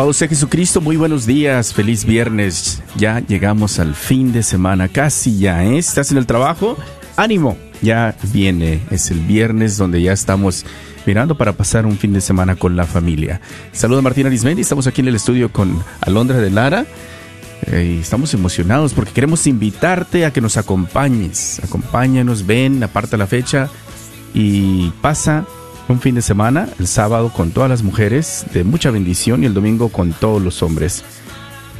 Alabado sea Jesucristo, muy buenos días, feliz viernes. Ya llegamos al fin de semana, casi ya, ¿eh? ¿Estás en el trabajo? Ánimo, ya viene, es el viernes donde ya estamos mirando para pasar un fin de semana con la familia. Saludos Martín Arismendi, estamos aquí en el estudio con Alondra de Lara. Eh, estamos emocionados porque queremos invitarte a que nos acompañes. Acompáñanos, ven, aparta la fecha y pasa un fin de semana, el sábado con todas las mujeres de mucha bendición y el domingo con todos los hombres.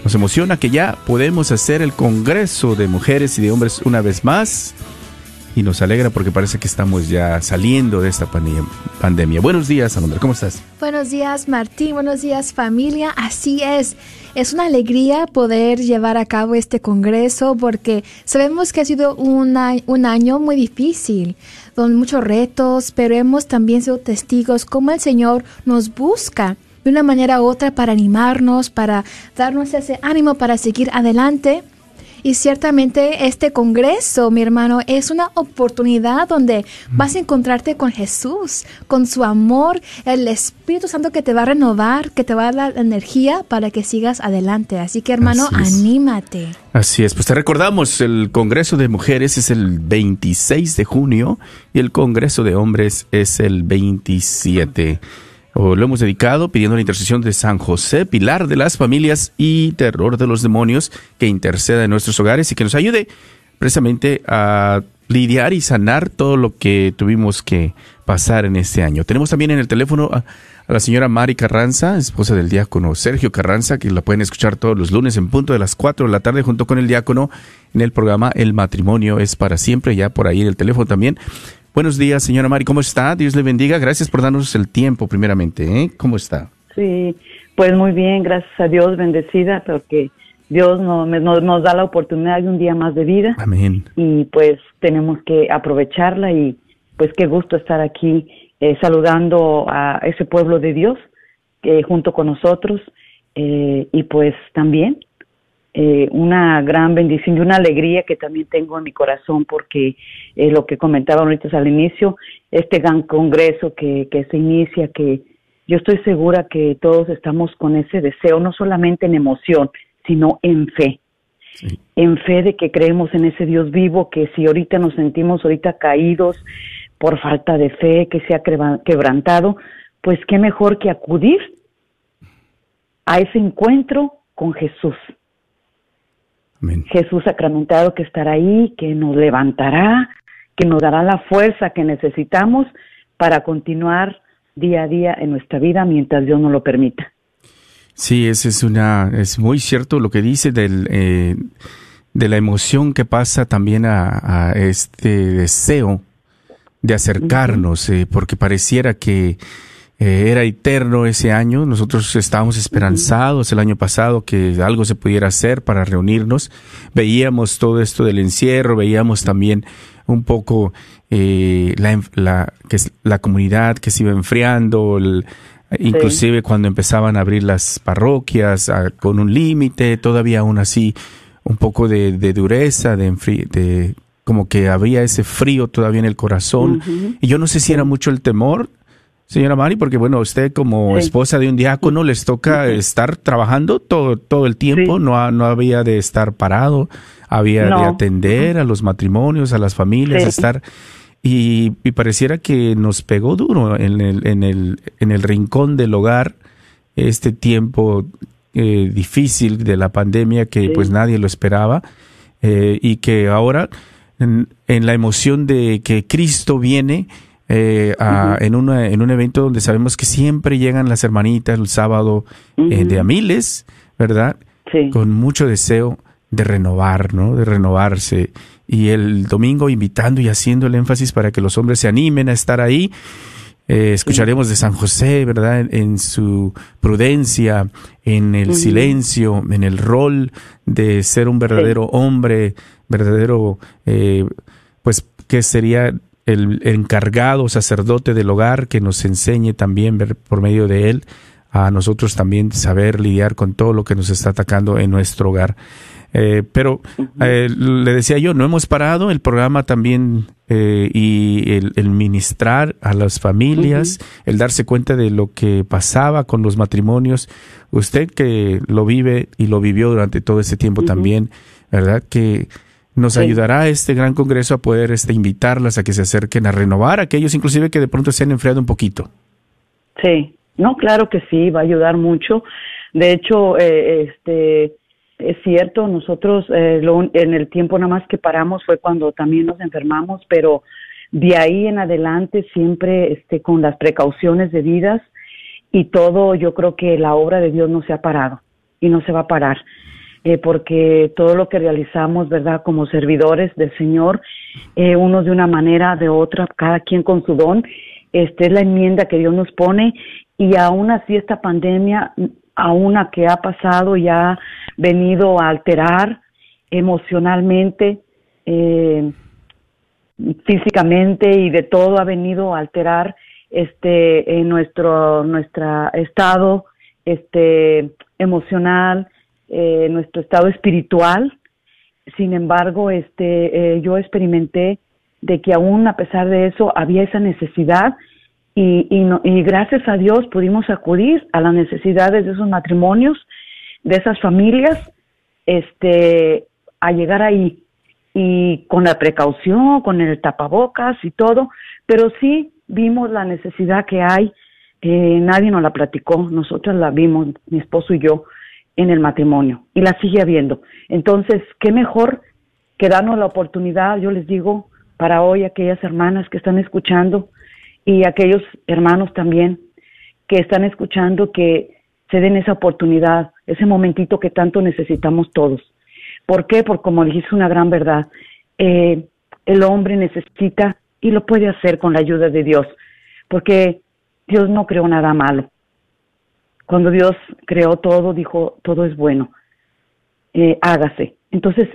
Nos emociona que ya podemos hacer el Congreso de Mujeres y de Hombres una vez más y nos alegra porque parece que estamos ya saliendo de esta pandemia. Buenos días, Alondra, ¿cómo estás? Buenos días, Martín. Buenos días, familia. Así es. Es una alegría poder llevar a cabo este congreso porque sabemos que ha sido una- un año muy difícil, con muchos retos, pero hemos también sido testigos cómo el Señor nos busca de una manera u otra para animarnos, para darnos ese ánimo para seguir adelante. Y ciertamente este congreso, mi hermano, es una oportunidad donde vas a encontrarte con Jesús, con su amor, el Espíritu Santo que te va a renovar, que te va a dar la energía para que sigas adelante. Así que, hermano, Así anímate. Así es, pues te recordamos, el Congreso de Mujeres es el 26 de junio y el Congreso de Hombres es el 27. Lo hemos dedicado pidiendo la intercesión de San José, pilar de las familias y terror de los demonios, que interceda en nuestros hogares y que nos ayude precisamente a lidiar y sanar todo lo que tuvimos que pasar en este año. Tenemos también en el teléfono a, a la señora Mari Carranza, esposa del diácono Sergio Carranza, que la pueden escuchar todos los lunes en punto de las 4 de la tarde junto con el diácono en el programa El matrimonio es para siempre, ya por ahí en el teléfono también. Buenos días, señora Mari, ¿cómo está? Dios le bendiga. Gracias por darnos el tiempo primeramente. ¿eh? ¿Cómo está? Sí, pues muy bien, gracias a Dios, bendecida, porque Dios nos, nos, nos da la oportunidad de un día más de vida Amén. y pues tenemos que aprovecharla y pues qué gusto estar aquí eh, saludando a ese pueblo de Dios eh, junto con nosotros eh, y pues también eh, una gran bendición y una alegría que también tengo en mi corazón porque eh, lo que comentaba ahorita al inicio, este gran congreso que, que se inicia, que yo estoy segura que todos estamos con ese deseo, no solamente en emoción, sino en fe. Sí. En fe de que creemos en ese Dios vivo, que si ahorita nos sentimos ahorita caídos por falta de fe, que se ha quebra- quebrantado, pues qué mejor que acudir a ese encuentro con Jesús. Amén. Jesús sacramentado que estará ahí, que nos levantará, que nos dará la fuerza que necesitamos para continuar día a día en nuestra vida mientras Dios nos lo permita. Sí, es, es una, es muy cierto lo que dice del, eh, de la emoción que pasa también a, a este deseo de acercarnos, eh, porque pareciera que eh, era eterno ese año. Nosotros estábamos esperanzados el año pasado que algo se pudiera hacer para reunirnos. Veíamos todo esto del encierro, veíamos también un poco eh, la, la, que es la comunidad que se iba enfriando, el- inclusive cuando empezaban a abrir las parroquias ah, con un límite, todavía aún así un poco de, de dureza, de, de como que había ese frío todavía en el corazón. Y yo no sé si era mucho el temor, señora Mari, porque bueno, usted como Sí. esposa de un diácono les toca estar trabajando todo, todo el tiempo, Sí. no, ha- no había de estar parado, había de atender a los matrimonios, a las familias, estar... Y, y pareciera que nos pegó duro en el, en, el, en el rincón del hogar este tiempo eh, difícil de la pandemia que pues nadie lo esperaba eh, y que ahora en, la emoción de que Cristo viene eh, en, una, en un evento donde sabemos que siempre llegan las hermanitas el sábado de a miles, ¿verdad? Con mucho deseo de renovar, ¿no? De renovarse. Y el domingo invitando y haciendo el énfasis para que los hombres se animen a estar ahí. Eh, escucharemos de San José, ¿verdad? En, su prudencia, en el silencio, en el rol de ser un verdadero hombre, verdadero, eh, pues, que sería el, encargado sacerdote del hogar que nos enseñe también ver, por medio de él a nosotros también saber lidiar con todo lo que nos está atacando en nuestro hogar. Eh, pero eh, le decía yo, no hemos parado el programa también eh, y el, ministrar a las familias, el darse cuenta de lo que pasaba con los matrimonios. Usted que lo vive y lo vivió durante todo ese tiempo también, ¿verdad? Que nos ayudará este gran congreso a poder este, invitarlas a que se acerquen a renovar aquellos inclusive que de pronto se han enfriado un poquito. Sí, no, claro que sí, va a ayudar mucho. De hecho, este es cierto, nosotros eh, en el tiempo nada más que paramos fue cuando también nos enfermamos, pero de ahí en adelante siempre este, con las precauciones debidas y todo, yo creo que la obra de Dios no se ha parado y no se va a parar. Eh, porque todo lo que realizamos, ¿verdad? Como servidores del Señor, eh, unos de una manera, de otra, cada quien con su don, este es la enmienda que Dios nos pone y aún así esta pandemia a una que ha pasado y ha venido a alterar emocionalmente, eh, físicamente y de todo ha venido a alterar este en nuestro nuestro estado este emocional eh, nuestro estado espiritual. Sin embargo este eh, yo experimenté de que aún a pesar de eso había esa necesidad y, y, gracias a Dios pudimos acudir a las necesidades de esos matrimonios, de esas familias, este, a llegar ahí y con la precaución, con el tapabocas y todo, pero sí vimos la necesidad que hay, nadie nos la platicó, nosotros la vimos, mi esposo y yo, en el matrimonio y la sigue habiendo. Entonces, qué mejor que darnos la oportunidad, yo les digo, para hoy aquellas hermanas que están escuchando, y aquellos hermanos también que están escuchando que se den esa oportunidad, ese momentito que tanto necesitamos todos. ¿Por qué? Porque como dijiste una gran verdad, eh, el hombre necesita y lo puede hacer con la ayuda de Dios, porque Dios no creó nada malo. Cuando Dios creó todo, dijo, todo es bueno, eh, hágase. Entonces,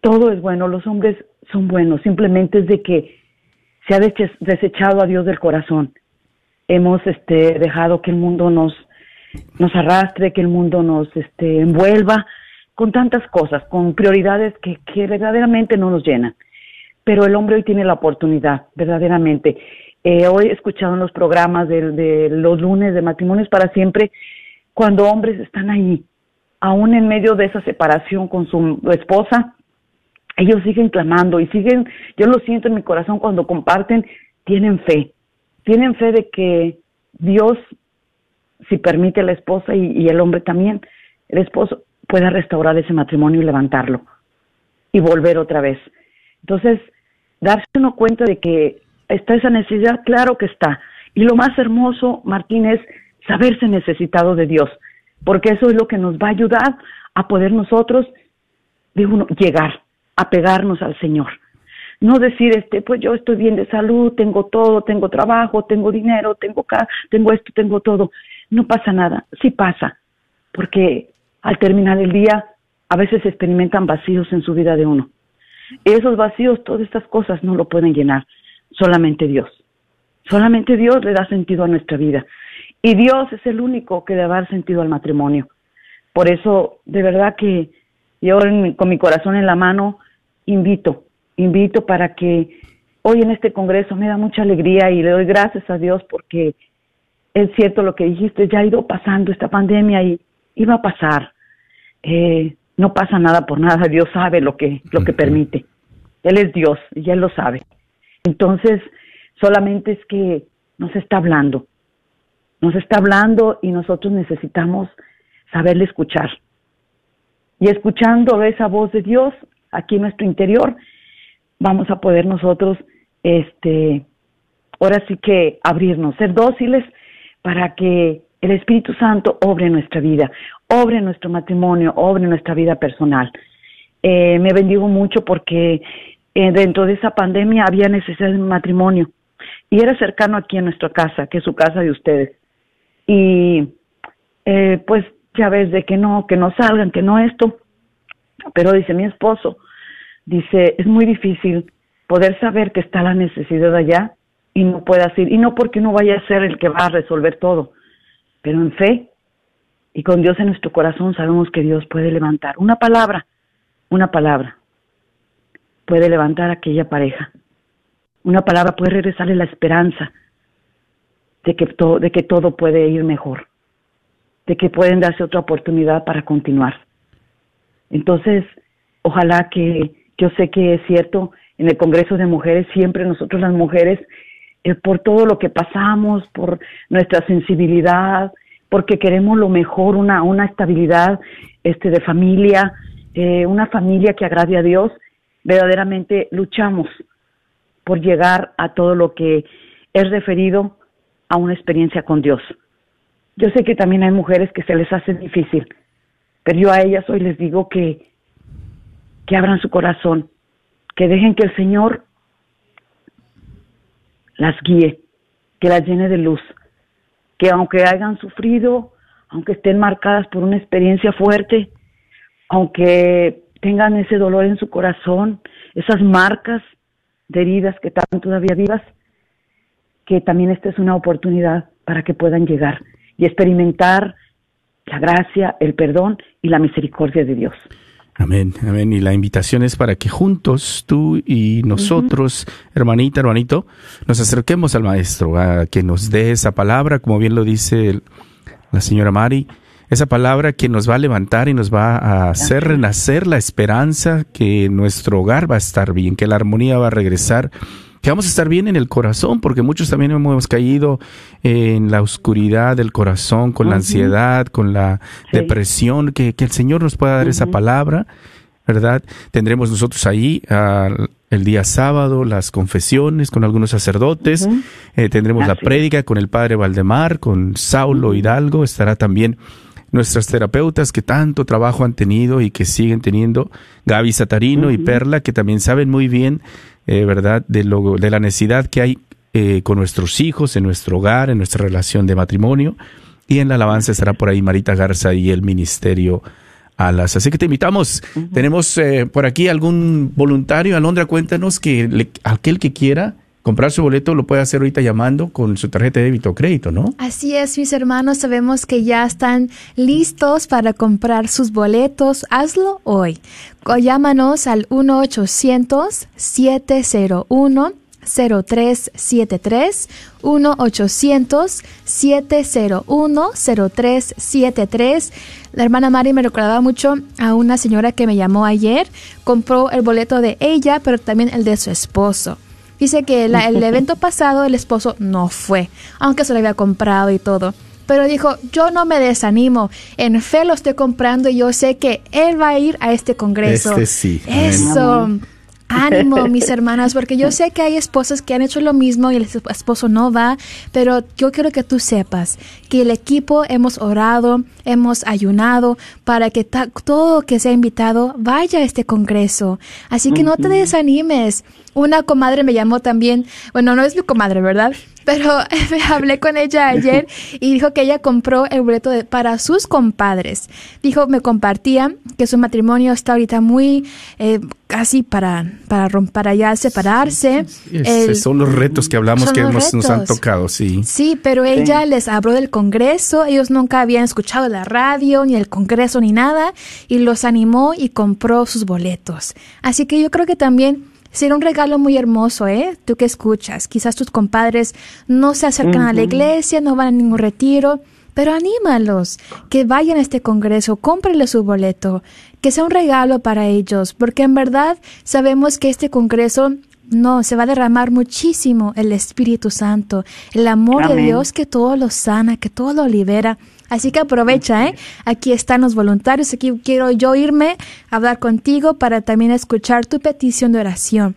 todo es bueno, los hombres son buenos, simplemente es de que se ha desechado a Dios del corazón. Hemos este, dejado que el mundo nos, nos arrastre, que el mundo nos este, envuelva con tantas cosas, con prioridades que, que verdaderamente no nos llenan. Pero el hombre hoy tiene la oportunidad, verdaderamente. Eh, hoy he escuchado en los programas de, los lunes de matrimonios para siempre, cuando hombres están ahí, aún en medio de esa separación con su esposa, ellos siguen clamando y siguen, yo lo siento en mi corazón cuando comparten, tienen fe, tienen fe de que Dios, si permite la esposa y, el hombre también, el esposo pueda restaurar ese matrimonio y levantarlo y volver otra vez. Entonces, darse uno cuenta de que está esa necesidad, claro que está. Y lo más hermoso, Martín, es saberse necesitado de Dios, porque eso es lo que nos va a ayudar a poder nosotros, digo llegar apegarnos al Señor. No decir, este, pues yo estoy bien de salud, tengo todo, tengo trabajo, tengo dinero, tengo tengo esto, tengo todo. No pasa nada, sí pasa, porque al terminar el día a veces experimentan vacíos en su vida de uno. Esos vacíos, todas estas cosas no lo pueden llenar, solamente Dios. Solamente Dios le da sentido a nuestra vida. Y Dios es el único que le da sentido al matrimonio. Por eso, de verdad que yo con mi corazón en la mano invito, invito para que hoy en este Congreso me da mucha alegría y le doy gracias a Dios porque es cierto lo que dijiste, ya ha ido pasando esta pandemia y iba a pasar. Eh, no pasa nada por nada, Dios sabe lo que, lo que permite. Él es Dios y Él lo sabe. Entonces, solamente es que nos está hablando, nos está hablando y nosotros necesitamos saberle escuchar. Y escuchando esa voz de Dios aquí en nuestro interior, vamos a poder nosotros, este, ahora sí que abrirnos, ser dóciles para que el Espíritu Santo obre nuestra vida, obre nuestro matrimonio, obre nuestra vida personal. Eh, me bendigo mucho porque eh, dentro de esa pandemia había necesidad de un matrimonio y era cercano aquí en nuestra casa, que es su casa de ustedes. Y eh, pues ya ves de que no, que no salgan, que no esto. Pero dice mi esposo, dice, es muy difícil poder saber que está la necesidad allá y no puedas ir. Y no porque no vaya a ser el que va a resolver todo, pero en fe y con Dios en nuestro corazón sabemos que Dios puede levantar una palabra, una palabra, puede levantar a aquella pareja. Una palabra puede regresarle la esperanza de que, de que todo puede ir mejor, de que pueden darse otra oportunidad para continuar. Entonces, ojalá que yo sé que es cierto, en el Congreso de Mujeres siempre nosotros las mujeres, eh, por todo lo que pasamos, por nuestra sensibilidad, porque queremos lo mejor, una, una estabilidad este, de familia, eh, una familia que agrade a Dios, verdaderamente luchamos por llegar a todo lo que es referido a una experiencia con Dios. Yo sé que también hay mujeres que se les hace difícil, pero yo a ellas hoy les digo que, que abran su corazón, que dejen que el Señor las guíe, que las llene de luz, que aunque hayan sufrido, aunque estén marcadas por una experiencia fuerte, aunque tengan ese dolor en su corazón, esas marcas de heridas que están todavía vivas, que también esta es una oportunidad para que puedan llegar y experimentar la gracia, el perdón y la misericordia de Dios. Amén, amén. Y la invitación es para que juntos, tú y nosotros, hermanita, hermanito, nos acerquemos al Maestro, a que nos dé esa palabra, como bien lo dice la señora Mari, esa palabra que nos va a levantar y nos va a hacer renacer la esperanza que nuestro hogar va a estar bien, que la armonía va a regresar, que vamos a estar bien en el corazón, porque muchos también hemos caído en la oscuridad del corazón, con la ansiedad, con la depresión, que, el Señor nos pueda dar esa palabra, ¿verdad? Tendremos nosotros ahí el día sábado las confesiones con algunos sacerdotes, eh, tendremos la prédica con el Padre Valdemar, con Saulo Hidalgo, estará también nuestras terapeutas que tanto trabajo han tenido y que siguen teniendo, Gaby Satarino y Perla, que también saben muy bien, eh, ¿verdad?, de, lo, de la necesidad que hay eh, con nuestros hijos, en nuestro hogar, en nuestra relación de matrimonio. Y en la alabanza estará por ahí Marita Garza y el Ministerio Alas. Así que te invitamos. Tenemos eh, por aquí algún voluntario. Alondra, cuéntanos que aquel que quiera comprar su boleto lo puede hacer ahorita llamando con su tarjeta de débito o crédito, ¿no? Así es, mis hermanos, sabemos que ya están listos para comprar sus boletos. Hazlo hoy. Llámanos al 1-800-701. 0373 1-800-701-0373. La hermana Mari me recordaba mucho a una señora que me llamó ayer. Compró el boleto de ella, pero también el de su esposo. Dice que el evento pasado el esposo no fue, aunque se lo había comprado y todo. Pero dijo, yo no me desanimo, en fe lo estoy comprando y yo sé que él va a ir a este congreso. Este sí. Eso. Ánimo, mis hermanas, porque yo sé que hay esposas que han hecho lo mismo y el esposo no va, pero yo quiero que tú sepas que el equipo hemos orado, hemos ayunado para que todo que sea invitado vaya a este congreso. Así que no te desanimes. Una comadre me llamó también, bueno, no es mi comadre, ¿verdad? Pero hablé con ella ayer y dijo que ella compró el boleto para sus compadres. Dijo, me compartía que su matrimonio está ahorita muy eh, casi para, para, para ya separarse. son los retos que hablamos que nos han tocado, sí. Sí, pero ella les habló del Congreso. Ellos nunca habían escuchado la radio, ni el Congreso, ni nada. Y los animó y compró sus boletos. Así que yo creo que también Será un regalo muy hermoso, ¿eh? Tú que escuchas. Quizás tus compadres no se acercan a la iglesia, no van a ningún retiro, pero anímalos, que vayan a este congreso, cómprenle su boleto, que sea un regalo para ellos, porque en verdad sabemos que este congreso no, se va a derramar muchísimo el Espíritu Santo, el amor de Dios que todo lo sana, que todo lo libera. Así que aprovecha, ¿eh? Aquí están los voluntarios, aquí quiero yo irme a hablar contigo para también escuchar tu petición de oración.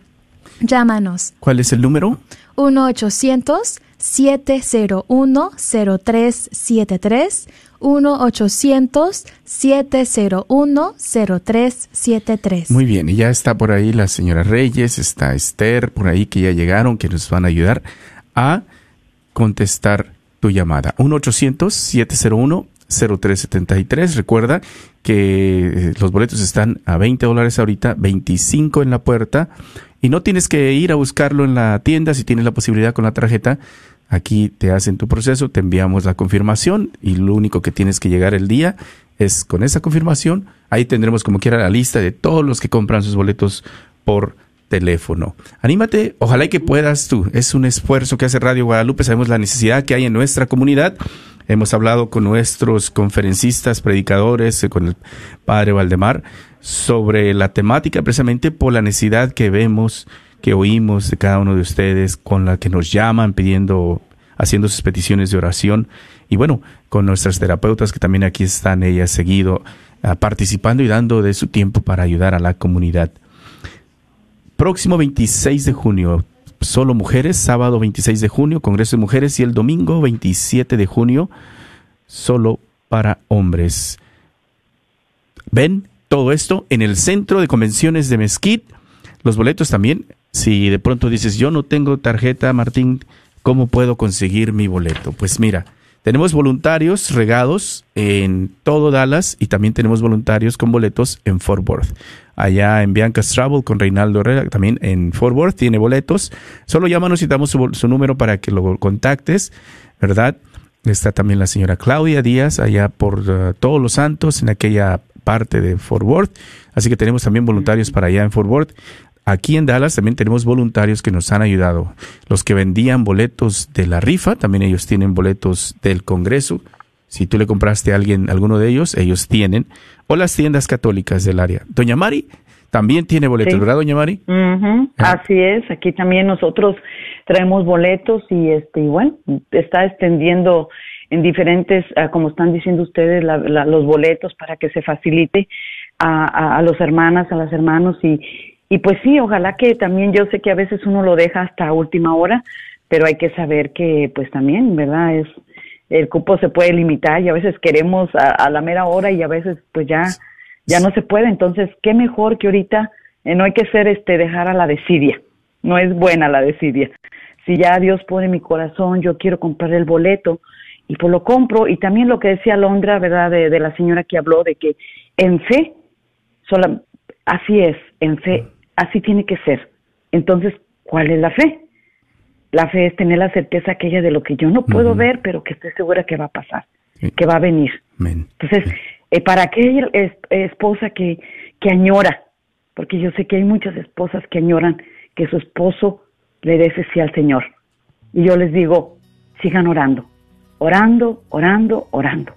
Llámanos. ¿Cuál es el número? 1-800-701-0373. 1-800-701-0373. Muy bien, y ya está por ahí la señora Reyes, está Esther por ahí que ya llegaron, que nos van a ayudar a contestar tu llamada. 1-800-701-0373. Recuerda que eh, los boletos están a 20 dólares ahorita, 25 en la puerta. Y no tienes que ir a buscarlo en la tienda si tienes la posibilidad con la tarjeta. Aquí te hacen tu proceso, te enviamos la confirmación y lo único que tienes que llegar el día es con esa confirmación. Ahí tendremos como quiera la lista de todos los que compran sus boletos por teléfono. Anímate, ojalá y que puedas tú. Es un esfuerzo que hace Radio Guadalupe, sabemos la necesidad que hay en nuestra comunidad. Hemos hablado con nuestros conferencistas, predicadores, eh, con el padre Valdemar, sobre la temática precisamente por la necesidad que vemos, que oímos de cada uno de ustedes, con la que nos llaman pidiendo, haciendo sus peticiones de oración. Y bueno, con nuestras terapeutas que también aquí están ellas seguido, ah, participando y dando de su tiempo para ayudar a la comunidad. Próximo 26 de junio, solo mujeres, sábado 26 de junio, Congreso de Mujeres, y el domingo 27 de junio, solo para hombres. Ven todo esto en el Centro de Convenciones de Mesquite. Los boletos también. Si de pronto dices, yo no tengo tarjeta, Martín, ¿cómo puedo conseguir mi boleto? Pues mira, tenemos voluntarios regados en todo Dallas y también tenemos voluntarios con boletos en Fort Worth. Allá en Bianca's Travel con Reinaldo Herrera, también en Fort Worth tiene boletos. Solo llámanos y damos su, número para que lo contactes, ¿verdad? Está también la señora Claudia Díaz allá por uh, Todos los Santos en aquella parte de Fort Worth. Así que tenemos también voluntarios para allá en Fort Worth. Aquí en Dallas también tenemos voluntarios que nos han ayudado. Los que vendían boletos de la rifa, también ellos tienen boletos del Congreso. Si tú le compraste a alguien alguno de ellos, ellos tienen. O las tiendas católicas del área. Doña Mari también tiene boletos, Sí. ¿verdad, Doña Mari? Ah. Así es, aquí también nosotros traemos boletos y este y bueno, está extendiendo en diferentes, ah, como están diciendo ustedes, la- la- los boletos para que se facilite a, a, a los hermanas, a las hermanos y, y pues sí, ojalá que también yo sé que a veces uno lo deja hasta última hora, pero hay que saber que pues también, ¿verdad? Es el cupo se puede limitar y a veces queremos a, la mera hora y a veces pues ya ya no se puede, entonces qué mejor que ahorita eh, no hay que ser este dejar a la desidia. No es buena la desidia. Si ya Dios pone mi corazón, yo quiero comprar el boleto y pues lo compro y también lo que decía Londra, ¿verdad? De, de la señora que habló de que en fe sola así es, en fe así tiene que ser. Entonces, ¿cuál es la fe? La fe es tener la certeza aquella de lo que yo no puedo ver, pero que estoy segura que va a pasar, Sí. que va a venir. Amén. Entonces, eh, para aquella es- esposa que, que añora, porque yo sé que hay muchas esposas que añoran que su esposo le dé ese sí al Señor. Y yo les digo, sigan orando, orando, orando, orando.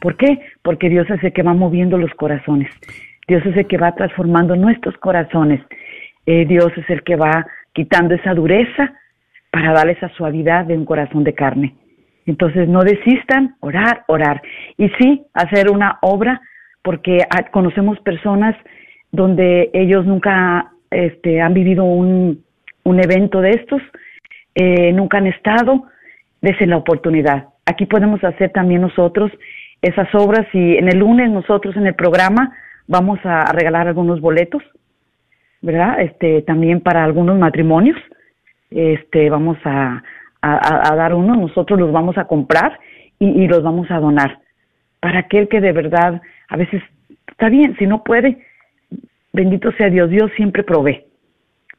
¿Por qué? Porque Dios es el que va moviendo los corazones. Dios es el que va transformando nuestros corazones. Eh, Dios es el que va quitando esa dureza para darle esa suavidad de un corazón de carne. Entonces no desistan, orar, orar. Y sí, hacer una obra, porque ah, conocemos personas donde ellos nunca este, han vivido un, un evento de estos, eh, nunca han estado, desen la oportunidad. Aquí podemos hacer también nosotros esas obras y en el lunes nosotros en el programa vamos a, a regalar algunos boletos, ¿verdad? Este, también para algunos matrimonios este vamos a, dar uno, nosotros los vamos a comprar y, los vamos a donar. Para aquel que de verdad, a veces, está bien, si no puede, bendito sea Dios, Dios siempre provee.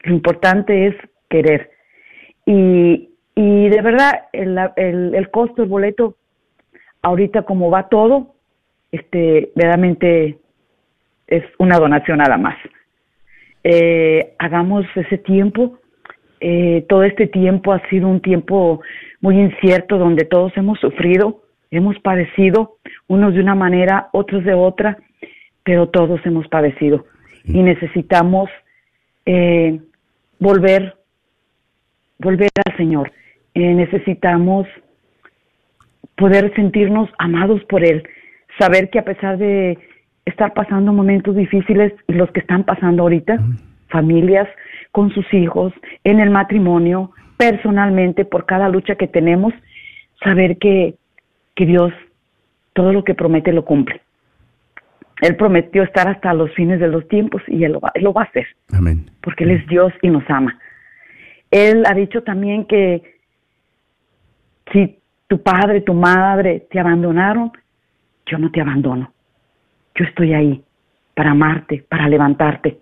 Lo importante es querer. Y, y de verdad, el, el, el costo del boleto, ahorita como va todo, este, verdaderamente es una donación nada más. Eh, hagamos ese tiempo, eh, todo este tiempo ha sido un tiempo muy incierto donde todos hemos sufrido, hemos padecido, unos de una manera, otros de otra, pero todos hemos padecido. Y necesitamos eh, volver, volver al Señor. Eh, necesitamos poder sentirnos amados por Él, saber que a pesar de estar pasando momentos difíciles y los que están pasando ahorita, familias con sus hijos, en el matrimonio, personalmente, por cada lucha que tenemos, saber que, que Dios todo lo que promete lo cumple. Él prometió estar hasta los fines de los tiempos y Él lo va, él lo va a hacer. Amén. Porque Él es Dios y nos ama. Él ha dicho también que si tu padre, tu madre te abandonaron, yo no te abandono. Yo estoy ahí para amarte, para levantarte,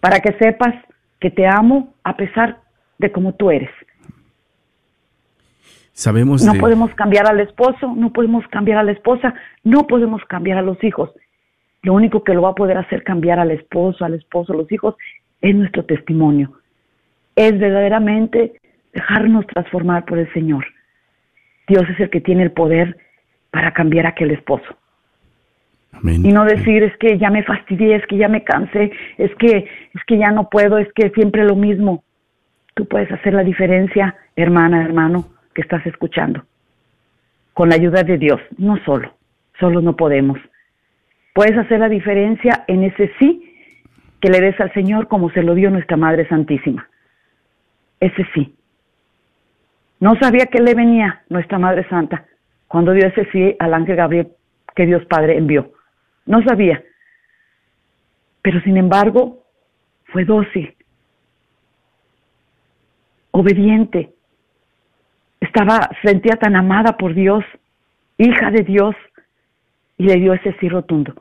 para que sepas que te amo a pesar de cómo tú eres. Sabemos no de- podemos cambiar al esposo, no podemos cambiar a la esposa, no podemos cambiar a los hijos. Lo único que lo va a poder hacer cambiar al esposo, al esposo, a los hijos, es nuestro testimonio. Es verdaderamente dejarnos transformar por el Señor. Dios es el que tiene el poder para cambiar a aquel esposo. Y no decir es que ya me fastidié, es que ya me cansé, es que es que ya no puedo, es que siempre lo mismo. Tú puedes hacer la diferencia, hermana, hermano, que estás escuchando. Con la ayuda de Dios, no solo, solo no podemos. Puedes hacer la diferencia en ese sí que le des al Señor como se lo dio nuestra Madre Santísima. Ese sí. No sabía que le venía nuestra Madre Santa cuando dio ese sí al ángel Gabriel que Dios Padre envió. No sabía. Pero sin embargo, fue dócil, obediente. Estaba, se sentía tan amada por Dios, hija de Dios, y le dio ese sí rotundo.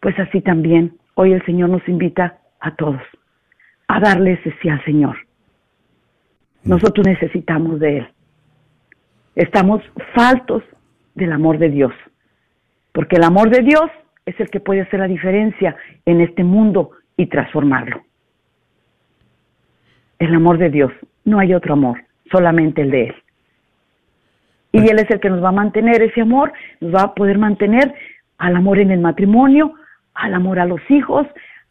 Pues así también, hoy el Señor nos invita a todos a darle ese sí al Señor. Nosotros necesitamos de Él. Estamos faltos del amor de Dios. Porque el amor de Dios es el que puede hacer la diferencia en este mundo y transformarlo. El amor de Dios. No hay otro amor, solamente el de Él. Y Él es el que nos va a mantener ese amor, nos va a poder mantener al amor en el matrimonio, al amor a los hijos,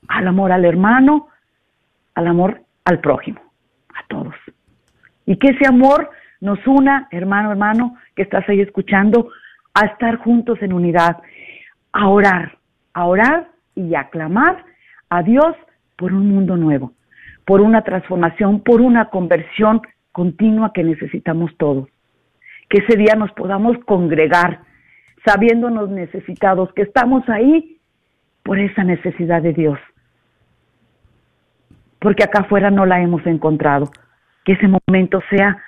al amor al hermano, al amor al prójimo, a todos. Y que ese amor nos una, hermano, hermano, que estás ahí escuchando, a estar juntos en unidad, a orar, a orar y a clamar a Dios por un mundo nuevo, por una transformación, por una conversión continua que necesitamos todos. Que ese día nos podamos congregar sabiéndonos necesitados, que estamos ahí por esa necesidad de Dios. Porque acá afuera no la hemos encontrado. Que ese momento sea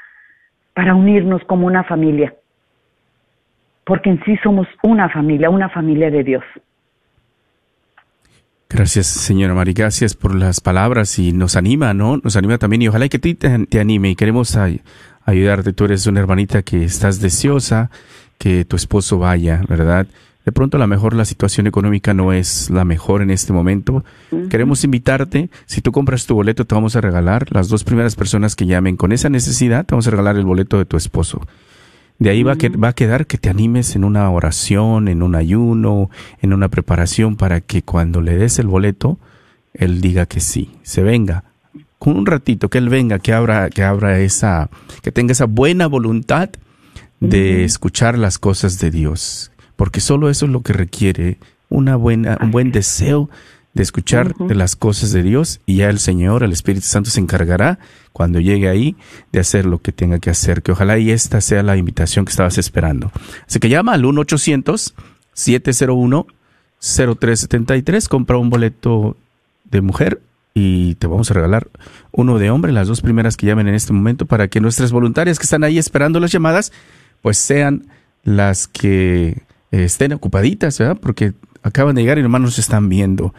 para unirnos como una familia. Porque en sí somos una familia, una familia de Dios. Gracias, señora Mari, gracias por las palabras y nos anima, ¿no? Nos anima también y ojalá que te, te anime y queremos ay- ayudarte. Tú eres una hermanita que estás deseosa que tu esposo vaya, ¿verdad? De pronto a lo mejor la situación económica no es la mejor en este momento. Queremos invitarte, si tú compras tu boleto te vamos a regalar, las dos primeras personas que llamen con esa necesidad, te vamos a regalar el boleto de tu esposo. De ahí va, a que, va a quedar que te animes en una oración, en un ayuno, en una preparación para que cuando le des el boleto, él diga que sí, se venga. Con un ratito, que él venga, que abra, que abra esa, que tenga esa buena voluntad de escuchar las cosas de Dios. Porque solo eso es lo que requiere una buena, un buen deseo de escuchar de las cosas de Dios y ya el Señor, el Espíritu Santo se encargará cuando llegue ahí de hacer lo que tenga que hacer. Que ojalá y esta sea la invitación que estabas esperando. Así que llama al 1-800-701-0373, compra un boleto de mujer y te vamos a regalar uno de hombre, las dos primeras que llamen en este momento, para que nuestras voluntarias que están ahí esperando las llamadas, pues sean las que eh, estén ocupaditas, ¿verdad? Porque acaban de llegar y hermanos nos están viendo.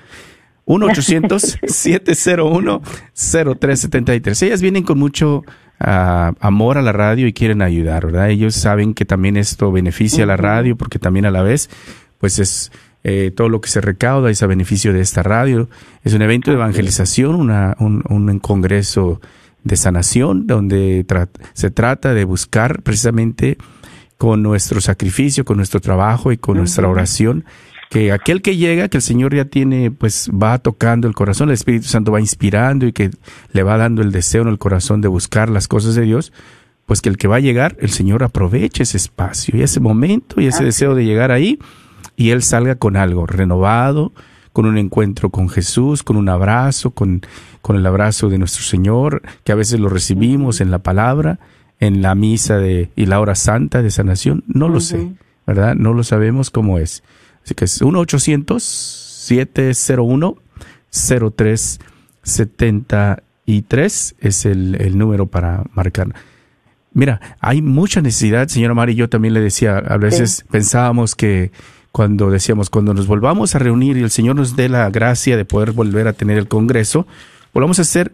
1-800-701-0373. Ellas vienen con mucho ah, amor a la radio y quieren ayudar, ¿verdad? Ellos saben que también esto beneficia a la radio porque también a la vez, pues es eh, todo lo que se recauda es a beneficio de esta radio. Es un evento de evangelización, una, un, un congreso de sanación donde tra- se trata de buscar precisamente con nuestro sacrificio, con nuestro trabajo y con nuestra oración, que aquel que llega, que el Señor ya tiene, pues va tocando el corazón, el Espíritu Santo va inspirando y que le va dando el deseo en el corazón de buscar las cosas de Dios, pues que el que va a llegar, el Señor aproveche ese espacio y ese momento y ese deseo de llegar ahí y Él salga con algo renovado, con un encuentro con Jesús, con un abrazo, con, con el abrazo de nuestro Señor, que a veces lo recibimos en la palabra, en la misa de, y la hora santa de sanación. No lo sé, ¿verdad? No lo sabemos cómo es. Así que es 1-800-701-0373 es el, el número para marcar. Mira, hay mucha necesidad, señora Mari, yo también le decía, a veces pensábamos que cuando decíamos, cuando nos volvamos a reunir y el Señor nos dé la gracia de poder volver a tener el Congreso, volvamos a hacer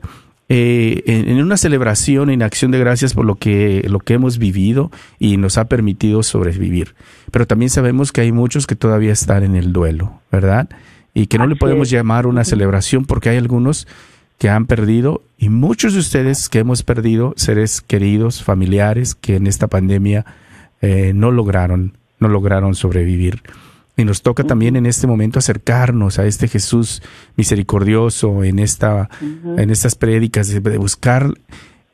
eh, en, una celebración, en acción de gracias por lo que, lo que hemos vivido y nos ha permitido sobrevivir. Pero también sabemos que hay muchos que todavía están en el duelo, ¿verdad? Y que no le podemos llamar una celebración porque hay algunos que han perdido y muchos de ustedes que hemos perdido seres queridos, familiares que en esta pandemia eh, no lograron, no lograron sobrevivir. Y nos toca también en este momento acercarnos a este Jesús misericordioso en esta, en estas prédicas, de, buscar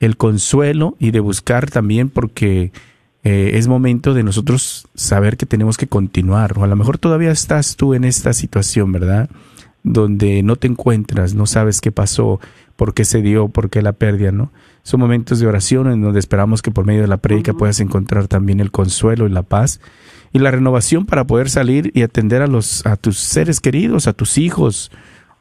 el consuelo y de buscar también porque eh, es momento de nosotros saber que tenemos que continuar. O a lo mejor todavía estás tú en esta situación, ¿verdad? donde no te encuentras, no sabes qué pasó, por qué se dio, por qué la pérdida, ¿no? Son momentos de oración en donde esperamos que por medio de la prédica puedas encontrar también el consuelo y la paz y la renovación para poder salir y atender a los a tus seres queridos, a tus hijos,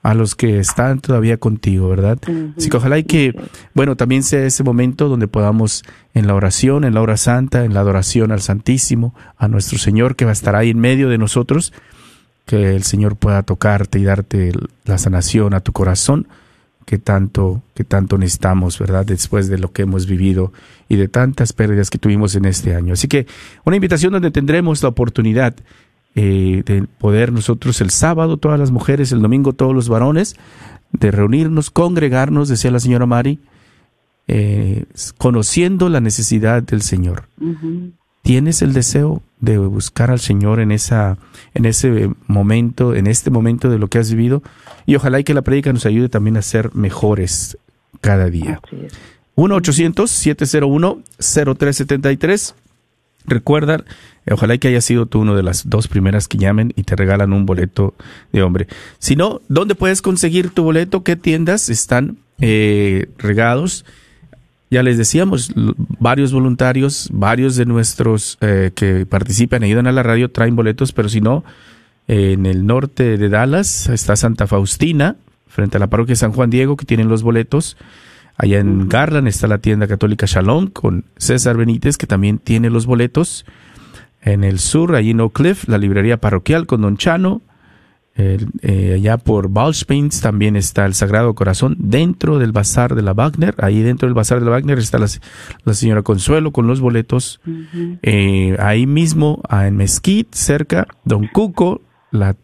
a los que están todavía contigo, ¿verdad? Así que ojalá y que, bueno, también sea ese momento donde podamos en la oración, en la hora santa, en la adoración al Santísimo, a nuestro Señor que va a estar ahí en medio de nosotros, que el Señor pueda tocarte y darte la sanación a tu corazón que tanto, que tanto necesitamos, ¿verdad? Después de lo que hemos vivido y de tantas pérdidas que tuvimos en este año. Así que una invitación donde tendremos la oportunidad eh, de poder nosotros el sábado, todas las mujeres, el domingo, todos los varones, de reunirnos, congregarnos, decía la señora Mari, eh, conociendo la necesidad del Señor. ¿Tienes el deseo de buscar al Señor en esa en ese momento, en este momento de lo que has vivido? Y ojalá y que la prédica nos ayude también a ser mejores cada día. 1-800-701-0373. Recuerda, ojalá y que haya sido tú uno de las dos primeras que llamen y te regalan un boleto de hombre. Si no, ¿dónde puedes conseguir tu boleto? ¿Qué tiendas están eh, regados? Ya les decíamos, varios voluntarios, varios de nuestros eh, que participan, ayudan a la radio, traen boletos, pero si no, en el norte de Dallas está Santa Faustina, frente a la parroquia de San Juan Diego, que tienen los boletos. Allá en Garland está la tienda católica Shalom con César Benítez, que también tiene los boletos. En el sur, allí en Oak Cliff, la librería parroquial con Don Chano. Eh, allá por Ballspins también está el Sagrado Corazón dentro del Bazar de la Wagner. Ahí dentro del Bazar de la Wagner está la, señora Consuelo con los boletos. Eh, ahí mismo, en Mesquite, cerca, Don Cuco, la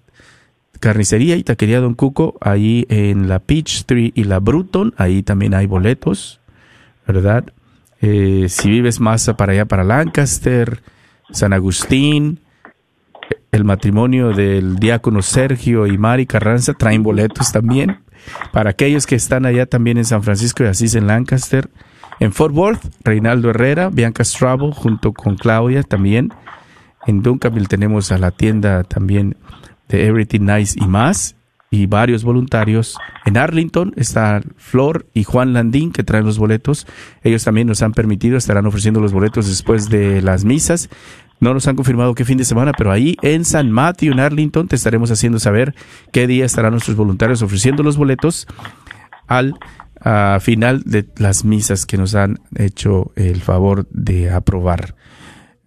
carnicería y taquería Don Cuco, ahí en la Peach Tree y la Bruton, ahí también hay boletos, ¿verdad? Eh, si vives más para allá, para Lancaster, San Agustín, el matrimonio del diácono Sergio y Mari Carranza traen boletos también. Para aquellos que están allá también en San Francisco y Asís en Lancaster. En Fort Worth, Reinaldo Herrera, Bianca Strabo junto con Claudia también. En Duncanville tenemos a la tienda también de Everything Nice y más y varios voluntarios. En Arlington está Flor y Juan Landín que traen los boletos. Ellos también nos han permitido, estarán ofreciendo los boletos después de las misas. No nos han confirmado qué fin de semana, pero ahí en San Matthew, en Arlington, te estaremos haciendo saber qué día estarán nuestros voluntarios ofreciendo los boletos al final de las misas que nos han hecho el favor de aprobar.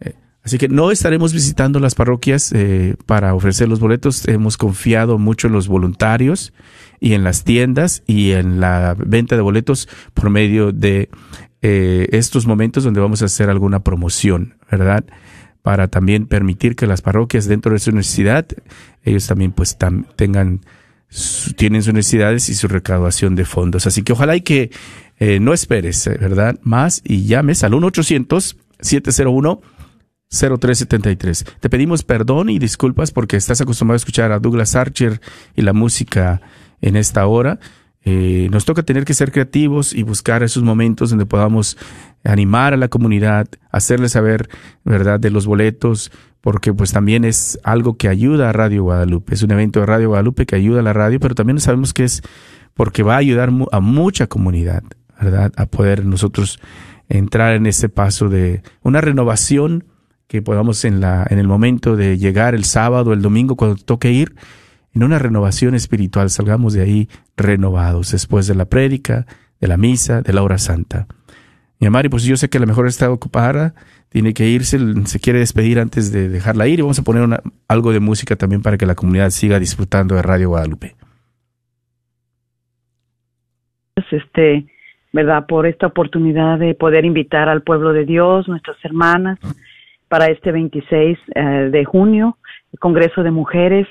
Eh, así que no estaremos visitando las parroquias eh, para ofrecer los boletos. Hemos confiado mucho en los voluntarios y en las tiendas y en la venta de boletos por medio de eh, estos momentos donde vamos a hacer alguna promoción, ¿verdad? Para también permitir que las parroquias dentro de su necesidad, ellos también pues tengan, tienen sus necesidades y su recaudación de fondos. Así que ojalá y que eh, no esperes, eh, ¿verdad? Más y llames al 1-800-701-0373. Te pedimos perdón y disculpas porque estás acostumbrado a escuchar a Douglas Archer y la música en esta hora. Eh, nos toca tener que ser creativos y buscar esos momentos donde podamos animar a la comunidad, hacerles saber, ¿verdad?, de los boletos, porque pues también es algo que ayuda a Radio Guadalupe. Es un evento de Radio Guadalupe que ayuda a la radio, pero también sabemos que es porque va a ayudar a mucha comunidad, ¿verdad?, a poder nosotros entrar en ese paso de una renovación que podamos en la en el momento de llegar el sábado, el domingo cuando toque ir, en una renovación espiritual, salgamos de ahí renovados después de la prédica, de la misa, de la hora santa. Mi Amari, pues yo sé que a lo mejor está ocupada, tiene que irse, se quiere despedir antes de dejarla ir y vamos a poner una, algo de música también para que la comunidad siga disfrutando de Radio Guadalupe. Este, ¿verdad? Por esta oportunidad de poder invitar al pueblo de Dios, nuestras hermanas, para este 26 eh, de junio, el Congreso de Mujeres,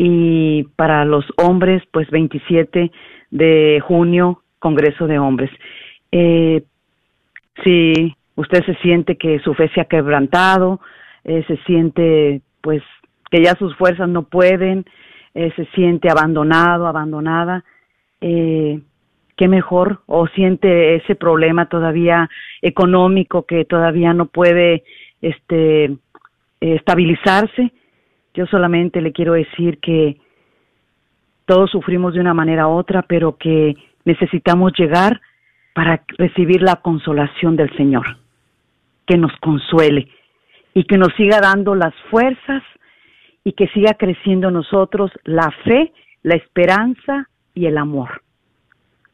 y para los hombres, pues 27 de junio, Congreso de Hombres. Eh, si usted se siente que su fe se ha quebrantado, eh, se siente pues que ya sus fuerzas no pueden, eh, se siente abandonado, abandonada, eh, qué mejor, o siente ese problema todavía económico que todavía no puede este estabilizarse, yo solamente le quiero decir que todos sufrimos de una manera u otra, pero que necesitamos llegar para recibir la consolación del Señor, que nos consuele y que nos siga dando las fuerzas y que siga creciendo nosotros la fe, la esperanza y el amor.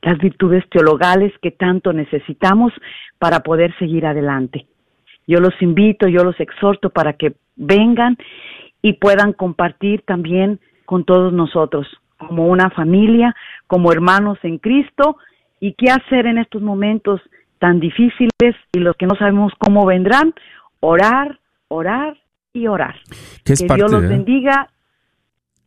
Las virtudes teologales que tanto necesitamos para poder seguir adelante. Yo los invito, yo los exhorto para que vengan y puedan compartir también con todos nosotros, como una familia, como hermanos en Cristo, y qué hacer en estos momentos tan difíciles y los que no sabemos cómo vendrán, orar, orar y orar. Que, Dios los bendiga,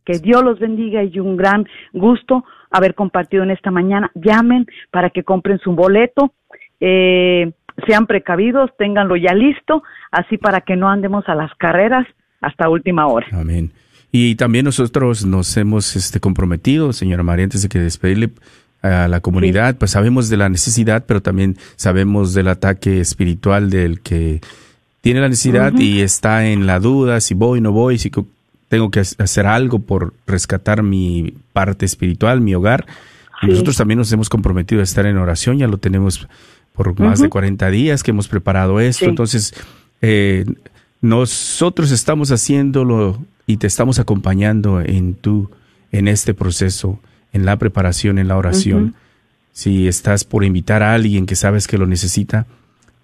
que Dios los bendiga y un gran gusto haber compartido en esta mañana. Llamen para que compren su boleto. Eh, sean precavidos, ténganlo ya listo, así para que no andemos a las carreras hasta última hora. Amén. Y también nosotros nos hemos este, comprometido, señora María, antes de que despedirle a la comunidad, pues sabemos de la necesidad, pero también sabemos del ataque espiritual del que tiene la necesidad y está en la duda si voy, o no voy, si tengo que hacer algo por rescatar mi parte espiritual, mi hogar. Nosotros también nos hemos comprometido a estar en oración, ya lo tenemos por más de 40 días que hemos preparado esto. Entonces, eh, nosotros estamos haciéndolo y te estamos acompañando en tu, en este proceso, en la preparación, en la oración. Si estás por invitar a alguien que sabes que lo necesita,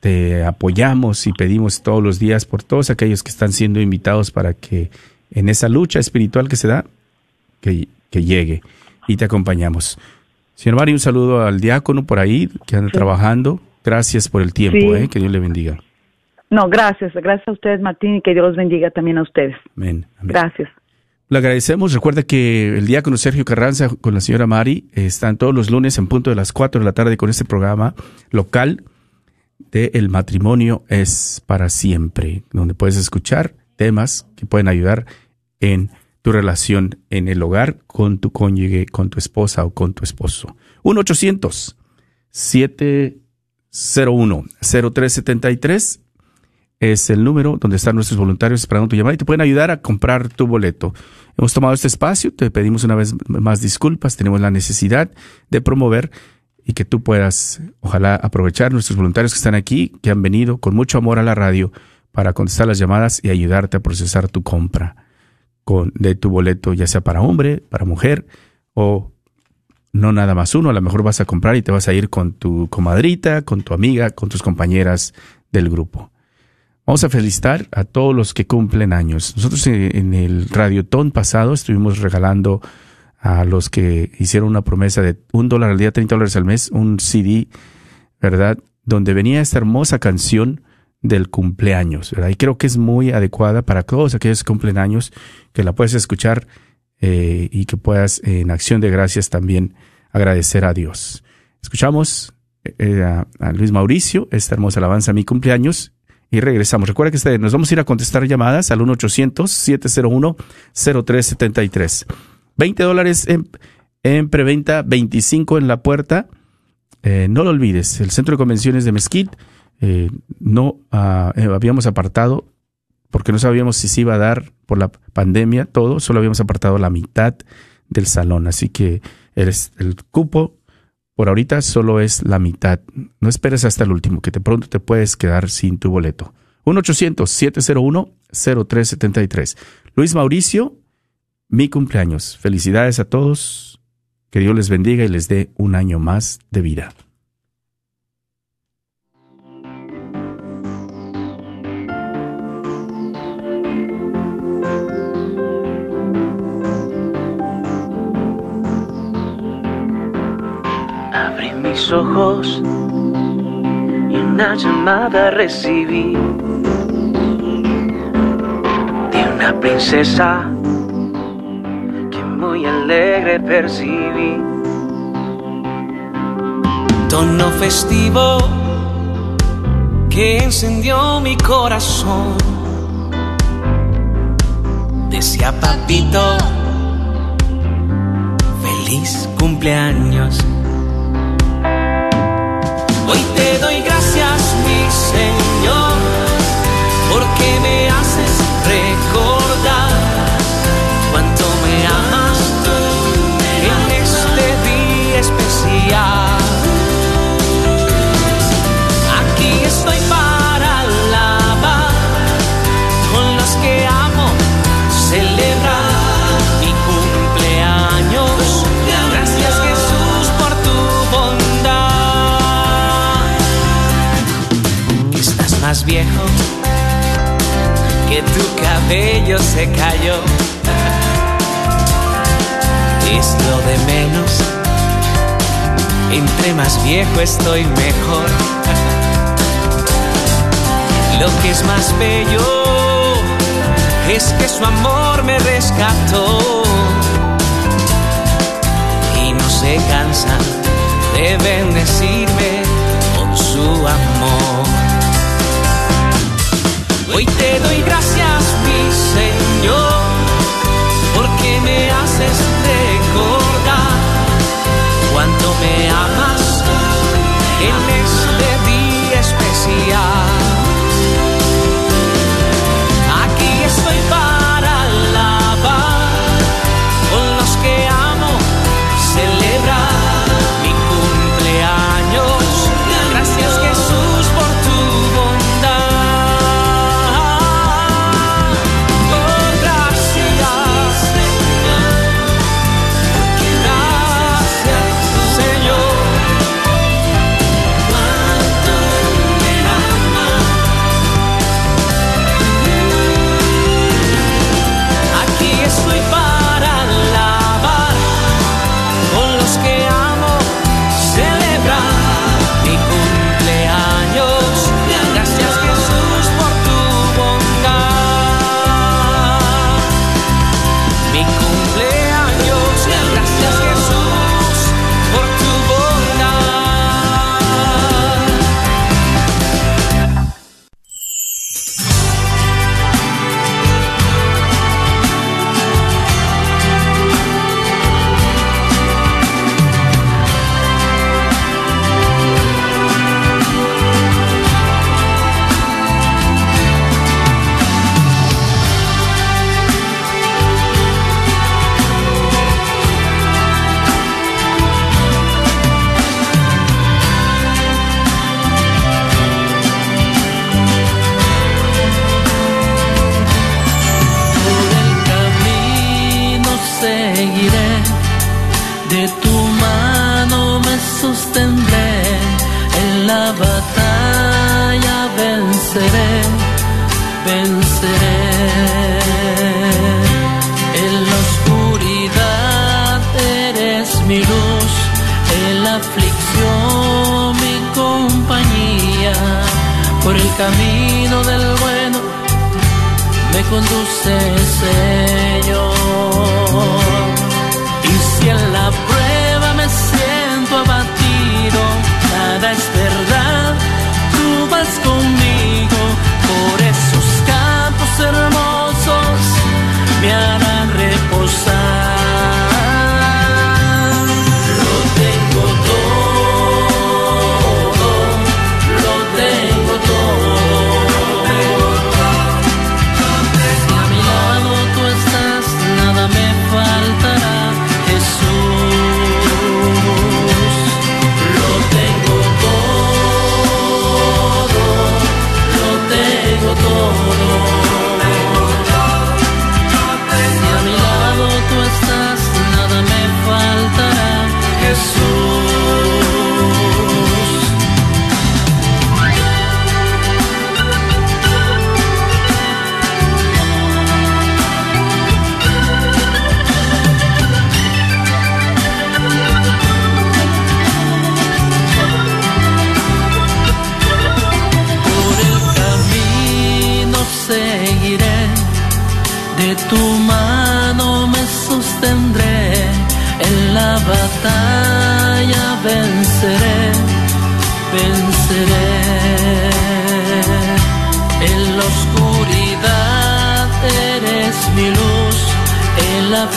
te apoyamos y pedimos todos los días por todos aquellos que están siendo invitados para que en esa lucha espiritual que se da, que, llegue y te acompañamos. Señor Mario, un saludo al diácono por ahí que anda trabajando. Gracias por el tiempo, eh, que Dios le bendiga. No, gracias. Gracias a ustedes, Martín, y que Dios los bendiga también a ustedes. Amén. Gracias. Le agradecemos. Recuerda que el diácono Sergio Carranza con la señora Mari están todos los lunes en punto de las 4 de la tarde con este programa local de El matrimonio es para siempre, donde puedes escuchar temas que pueden ayudar en tu relación en el hogar con tu cónyuge, con tu esposa o con tu esposo. 1-800-701-0373 es el número donde están nuestros voluntarios esperando tu llamada y te pueden ayudar a comprar tu boleto. Hemos tomado este espacio, te pedimos una vez más disculpas, tenemos la necesidad de promover y que tú puedas, ojalá, aprovechar nuestros voluntarios que están aquí, que han venido con mucho amor a la radio para contestar las llamadas y ayudarte a procesar tu compra con, de tu boleto, ya sea para hombre, para mujer o no nada más uno, a lo mejor vas a comprar y te vas a ir con tu comadrita, con tu amiga, con tus compañeras del grupo. Vamos a felicitar a todos los que cumplen años. Nosotros en el Radiotón pasado estuvimos regalando a los que hicieron una promesa de un dólar al día, 30 dólares al mes, un CD, ¿verdad? Donde venía esta hermosa canción del cumpleaños, ¿verdad? Y creo que es muy adecuada para todos aquellos que cumplen años, que la puedes escuchar eh, y que puedas en acción de gracias también agradecer a Dios. Escuchamos eh, a, a, Luis Mauricio, esta hermosa alabanza mi cumpleaños, y regresamos. Recuerda que este, nos vamos a ir a contestar llamadas al 1-800-701-0373. 20 dólares en, en preventa, 25 en la puerta. Eh, no lo olvides, el Centro de Convenciones de Mesquite eh, no ah, eh, habíamos apartado, porque no sabíamos si se iba a dar por la pandemia todo, solo habíamos apartado la mitad del salón. Así que eres el cupo por ahorita solo es la mitad. No esperes hasta el último, que de pronto te puedes quedar sin tu boleto. 1-800-701-0373. Luis Mauricio, mi cumpleaños. Felicidades a todos. Que Dios les bendiga y les dé un año más de vida. Ojos y una llamada recibí de una princesa que muy alegre percibí. Tono festivo que encendió mi corazón. Decía papito, feliz cumpleaños. Hoy te doy gracias, mi Señor, porque me haces recordar cuánto me amas en este día especial. Viejo, que tu cabello se cayó. Es lo de menos. Entre más viejo estoy mejor. Lo que es más bello es que su amor me rescató y no se cansa de bendecirme con su amor. Hoy te doy gracias, mi Señor, porque me haces recordar cuánto me amas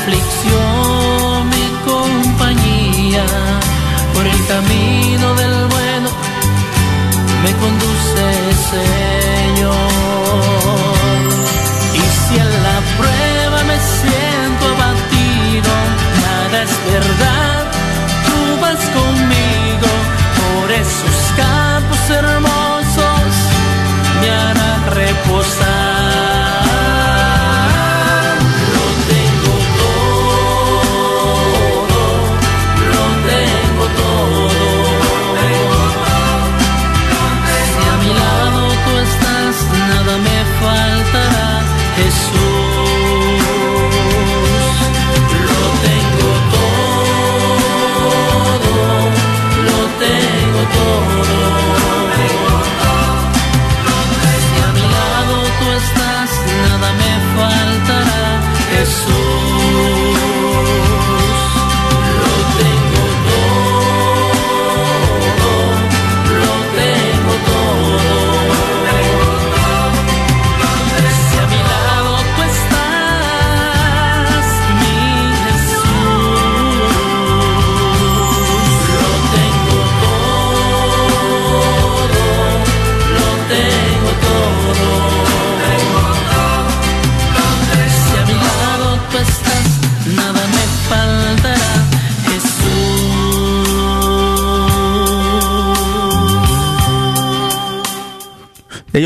aflicción mi compañía, por el camino del bueno me conduce Señor. Y si en la prueba me siento abatido, nada es verdad, tú vas conmigo por esos campos hermosos, me hará reposar.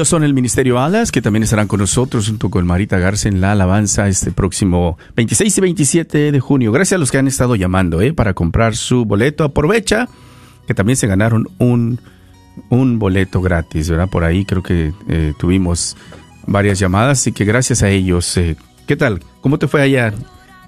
Son el Ministerio Alas, que también estarán con nosotros junto con Marita Garza en la alabanza este próximo 26 y 27 de junio. Gracias a los que han estado llamando ¿eh? para comprar su boleto. Aprovecha que también se ganaron un, un boleto gratis, ¿verdad? Por ahí creo que eh, tuvimos varias llamadas, así que gracias a ellos. eh, ¿Qué tal? ¿Cómo te fue allá?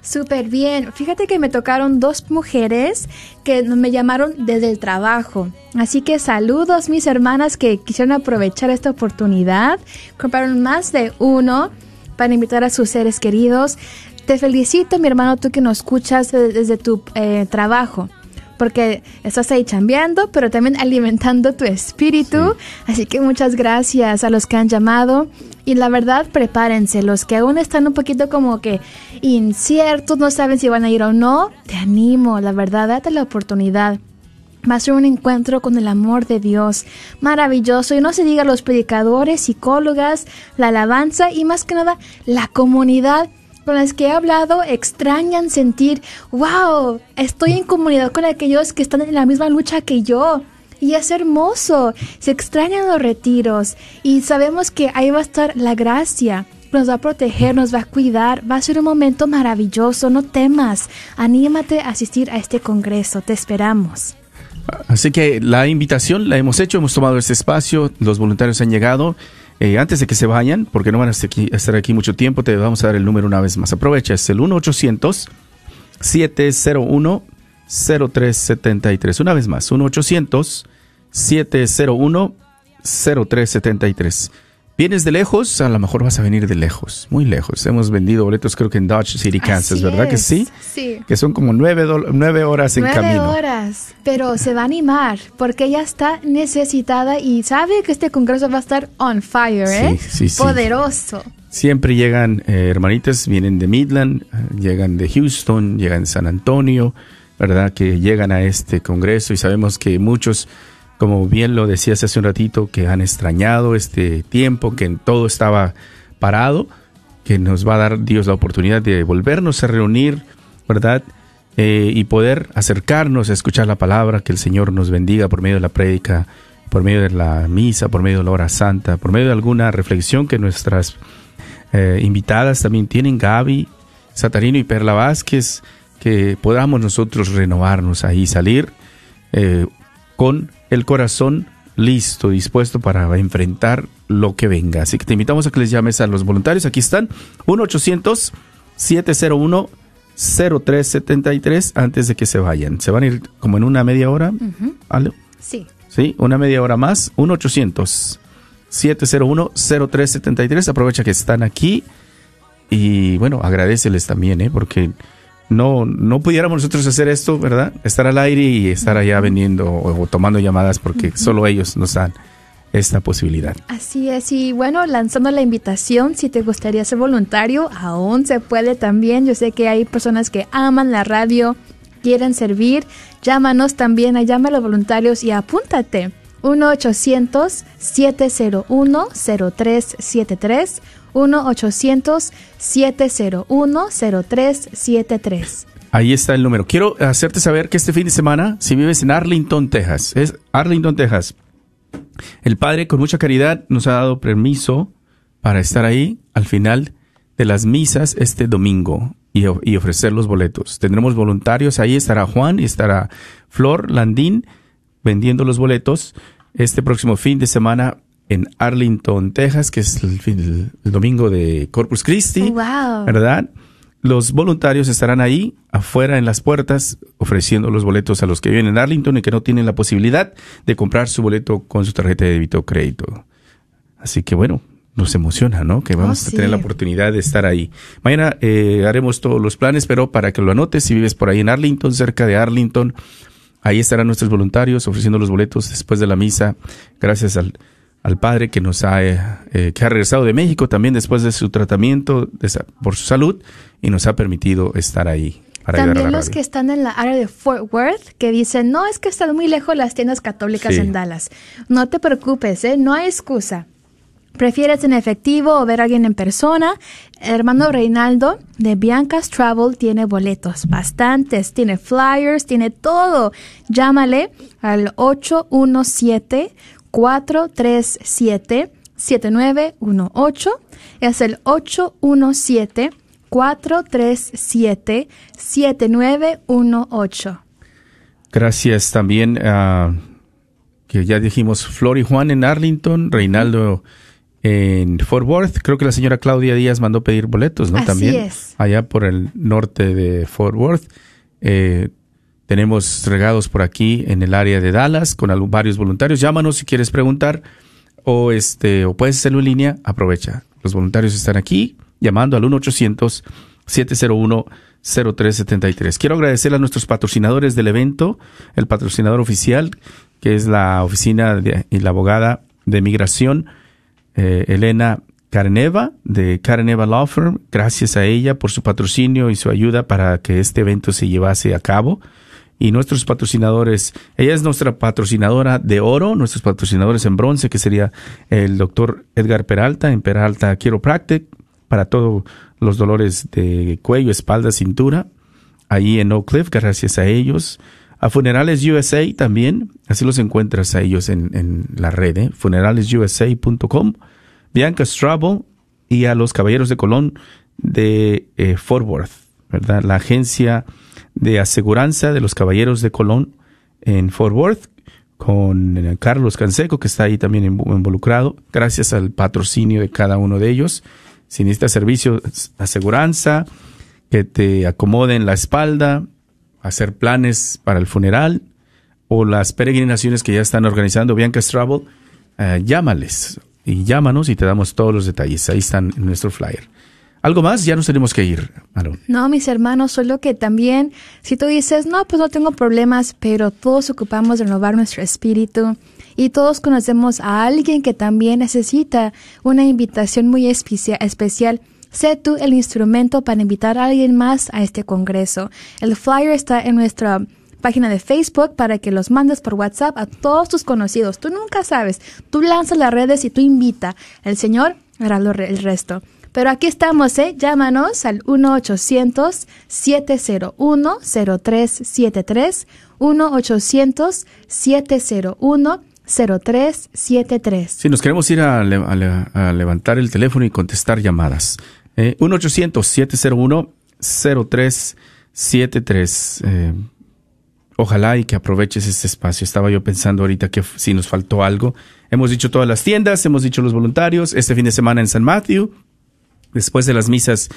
Súper bien. Fíjate que me tocaron dos mujeres que me llamaron desde el trabajo. Así que saludos mis hermanas que quisieron aprovechar esta oportunidad. Compraron más de uno para invitar a sus seres queridos. Te felicito, mi hermano, tú que nos escuchas de- desde tu eh, trabajo. Porque estás ahí chambeando, pero también alimentando tu espíritu. Así que muchas gracias a los que han llamado. Y la verdad, prepárense. Los que aún están un poquito como que inciertos, no saben si van a ir o no, te animo. La verdad, date la oportunidad. Va a ser un encuentro con el amor de Dios. Maravilloso. Y no se diga los predicadores, psicólogas, la alabanza y más que nada la comunidad con las que he hablado extrañan sentir, wow, estoy en comunidad con aquellos que están en la misma lucha que yo. Y es hermoso, se extrañan los retiros. Y sabemos que ahí va a estar la gracia, nos va a proteger, nos va a cuidar, va a ser un momento maravilloso, no temas, anímate a asistir a este congreso, te esperamos. Así que la invitación la hemos hecho, hemos tomado este espacio, los voluntarios han llegado. Eh, antes de que se vayan, porque no van a estar aquí, a estar aquí mucho tiempo, te vamos a dar el número una vez más. Aprovecha, es el 1-800-701-0373. Una vez más, 1-800-701-0373. ¿Vienes de lejos? A lo mejor vas a venir de lejos, muy lejos. Hemos vendido boletos creo que en Dodge City, Kansas, Así ¿verdad que sí? Sí. Que son como nueve, nueve horas en Nueve camino. horas, pero se va a animar porque ella está necesitada y sabe que este congreso va a estar on fire, ¿eh? Sí, sí, sí. Poderoso. Siempre llegan eh, hermanitas, vienen de Midland, llegan de Houston, llegan de San Antonio, ¿verdad? Que llegan a este congreso y sabemos que muchos, como bien lo decías hace un ratito, que han extrañado este tiempo, que todo estaba parado, que nos va a dar Dios la oportunidad de volvernos a reunir, ¿verdad? Eh, y poder acercarnos a escuchar la palabra, que el Señor nos bendiga por medio de la prédica, por medio de la misa, por medio de la hora santa, por medio de alguna reflexión que nuestras eh, invitadas también tienen, Gaby, Satarino y Perla Vázquez, que podamos nosotros renovarnos ahí, salir eh, con el corazón listo, dispuesto para enfrentar lo que venga. Así que te invitamos a que les llames a los voluntarios. Aquí están, 1-800-701-0373 antes de que se vayan. Se van a ir como en una media hora. ¿Ale? Sí. Sí, una media hora más. 1-800-701-0373. Aprovecha que están aquí. Y bueno, agradeceles también, ¿eh? porque no, no pudiéramos nosotros hacer esto, ¿verdad? Estar al aire y estar allá vendiendo o, tomando llamadas porque solo ellos nos dan esta posibilidad. Así es, y bueno, lanzando la invitación, si te gustaría ser voluntario, aún se puede también. Yo sé que hay personas que aman la radio, quieren servir. Llámanos también, a llama a los voluntarios y apúntate. 1-800-701-0373. 1-800-701-0373. Ahí está el número. Quiero hacerte saber que este fin de semana, si vives en Arlington, Texas, es Arlington, Texas, el Padre con mucha caridad nos ha dado permiso para estar ahí al final de las misas este domingo y, y ofrecer los boletos. Tendremos voluntarios, ahí estará Juan y estará Flor Landín vendiendo los boletos este próximo fin de semana en Arlington, Texas, que es el, domingo de Corpus Christi, wow. ¿verdad? Los voluntarios estarán ahí, afuera en las puertas, ofreciendo los boletos a los que viven en Arlington y que no tienen la posibilidad de comprar su boleto con su tarjeta de débito o crédito. Así que bueno, nos emociona, ¿no? Que vamos Oh, a tener la oportunidad de estar ahí. Mañana eh, haremos todos los planes, pero para que lo anotes, si vives por ahí en Arlington, cerca de Arlington, ahí estarán nuestros voluntarios ofreciendo los boletos después de la misa. Gracias al, al padre que nos ha, eh, eh, que ha regresado de México también después de su tratamiento de sa- por su salud y nos ha permitido estar ahí. Para ayudar a También la los radio. que están en la área de Fort Worth que dicen, no, es que están muy lejos las tiendas católicas Sí. en Dallas. No te preocupes, ¿eh? no hay excusa. ¿Prefieres en efectivo o ver a alguien en persona? Hermano Reinaldo de Bianca's Travel tiene boletos, bastantes, tiene flyers, tiene todo. Llámale al 817-437-7918. Es el 817 437-7918. Gracias también a que ya dijimos Flor y Juan en Arlington, Reinaldo en Fort Worth. Creo que la señora Claudia Díaz mandó pedir boletos, ¿no? Así también es. allá por el norte de Fort Worth. Eh, tenemos regados por aquí en el área de Dallas con varios voluntarios. Llámanos si quieres preguntar o este o puedes hacerlo en línea. Aprovecha. Los voluntarios están aquí llamando al 1 800 701 0373. Quiero agradecer a nuestros patrocinadores del evento, el patrocinador oficial, que es la oficina de- y la abogada de migración, eh, Elena Carneva, de Carneva Law Firm. Gracias a ella por su patrocinio y su ayuda para que este evento se llevase a cabo. Y nuestros patrocinadores, ella es nuestra patrocinadora de oro, nuestros patrocinadores en bronce, que sería el doctor Edgar Peralta, en Peralta Chiropractic, para todos los dolores de cuello, espalda, cintura, ahí en Oak Cliff, gracias a ellos. A Funerales USA también, así los encuentras a ellos en, en la red, ¿eh? funeralesusa.com, Bianca Strabo y a los Caballeros de Colón de eh, Fort Worth, ¿verdad? La agencia de aseguranza de los Caballeros de Colón en Fort Worth, con eh, Carlos Canseco, que está ahí también invo- involucrado, gracias al patrocinio de cada uno de ellos. Si necesitas servicios, aseguranza, que te acomoden la espalda, hacer planes para el funeral o las peregrinaciones que ya están organizando Bianca's Travel, eh, llámales y llámanos y te damos todos los detalles. Ahí están en nuestro flyer. ¿Algo más? Ya nos tenemos que ir, Aaron. No, mis hermanos, solo que también, si tú dices, no, pues no tengo problemas, pero todos ocupamos de renovar nuestro espíritu y todos conocemos a alguien que también necesita una invitación muy especia- especial. Sé tú el instrumento para invitar a alguien más a este congreso. El flyer está en nuestra página de Facebook para que los mandes por WhatsApp a todos tus conocidos. Tú nunca sabes. Tú lanzas las redes y tú invita. El Señor hará lo el resto. Pero aquí estamos, ¿eh? Llámanos al 1-800-701-0373. 1-800-701-0373. Si nos queremos ir a, le- a le- a levantar el teléfono y contestar llamadas. Eh, 1-800-701-0373. Eh, ojalá y que aproveches este espacio. Estaba yo pensando ahorita que si nos faltó algo. Hemos dicho todas las tiendas, hemos dicho los voluntarios. Este fin de semana en San Matthew, después de las misas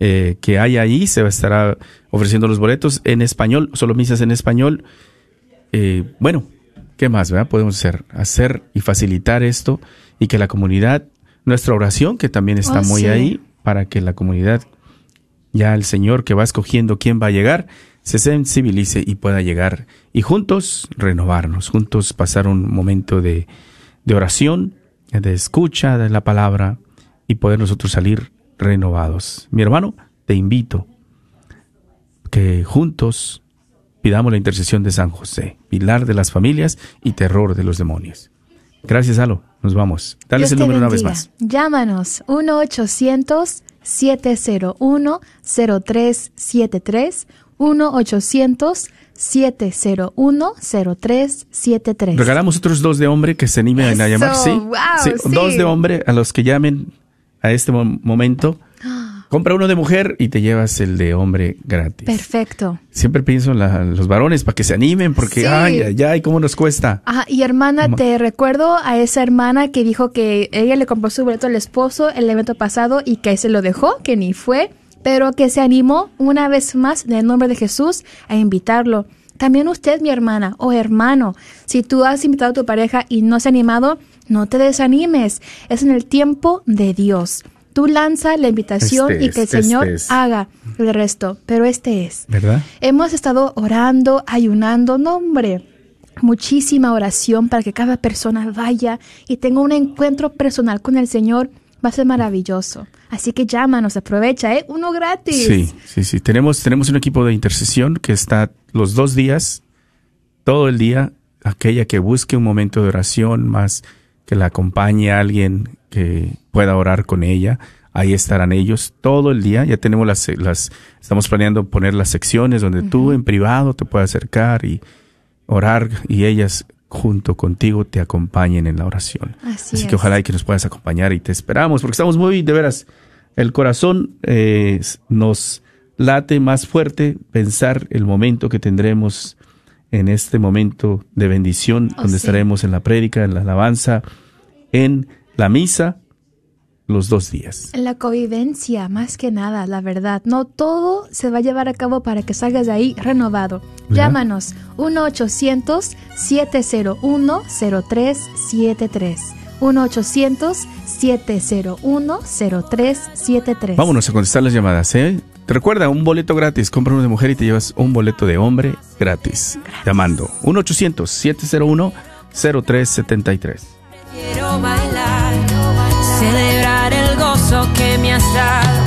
eh, que hay ahí, se estará ofreciendo los boletos en español, solo misas en español. Eh, bueno, ¿qué más verdad? podemos hacer? Hacer y facilitar esto y que la comunidad, nuestra oración, que también está Oh, muy sí. ahí, para que la comunidad ya el Señor que va escogiendo quién va a llegar, se sensibilice y pueda llegar y juntos renovarnos, juntos pasar un momento de, de oración, de escucha de la palabra y poder nosotros salir renovados. Mi hermano, te invito que juntos pidamos la intercesión de San José, pilar de las familias y terror de los demonios. Gracias, Alo. Nos vamos. Dale el número una vez bendiga. más. Llámanos 1-800-701-0373. 1-800-701-0373. Regalamos otros dos de hombre que se animen a Eso, llamar. Sí, wow, sí, sí. dos de hombre a los que llamen a este mo- momento. Compra uno de mujer y te llevas el de hombre gratis. Perfecto. Siempre pienso en la- los varones para que se animen porque, Sí. ay, ay, ay, cómo nos cuesta. Ajá, y hermana, Ma- te recuerdo a esa hermana que dijo que ella le compró su boleto al esposo el evento pasado y que se lo dejó, que ni fue, pero que se animó una vez más en el nombre de Jesús a invitarlo. También usted, mi hermana o hermano, si tú has invitado a tu pareja y no se ha animado, no te desanimes. Es en el tiempo de Dios. Tú lanza la invitación Este y que el es, este Señor es. haga el resto, pero este es. ¿Verdad? Hemos estado orando, ayunando, no hombre, muchísima oración para que cada persona vaya y tenga un encuentro personal con el Señor. Va a ser maravilloso. Así que llámanos, aprovecha, ¿eh? Uno gratis. Sí, sí, sí. Tenemos, tenemos un equipo de intercesión que está los dos días, todo el día, aquella que busque un momento de oración, más que la acompañe a alguien que pueda orar con ella. Ahí estarán ellos todo el día. Ya tenemos las, las estamos planeando poner las secciones donde tú en privado te puedas acercar y orar y ellas junto contigo te acompañen en la oración. Así Así es. que ojalá y que nos puedas acompañar y te esperamos porque estamos muy, de veras, el corazón eh, nos late más fuerte pensar el momento que tendremos en este momento de bendición, Oh, donde sí. estaremos en la prédica, en la alabanza, en la misa, los dos días. La convivencia, más que nada, la verdad. No todo se va a llevar a cabo para que salgas de ahí renovado. Llámanos 1-800-701-0373. 1-800-701-0373. Vámonos a contestar las llamadas, ¿eh? Te recuerda, un boleto gratis. Compra uno de mujer y te llevas un boleto de hombre gratis. Llamando 1-800-701-0373. Quiero bailar, celebrar el gozo que me has dado.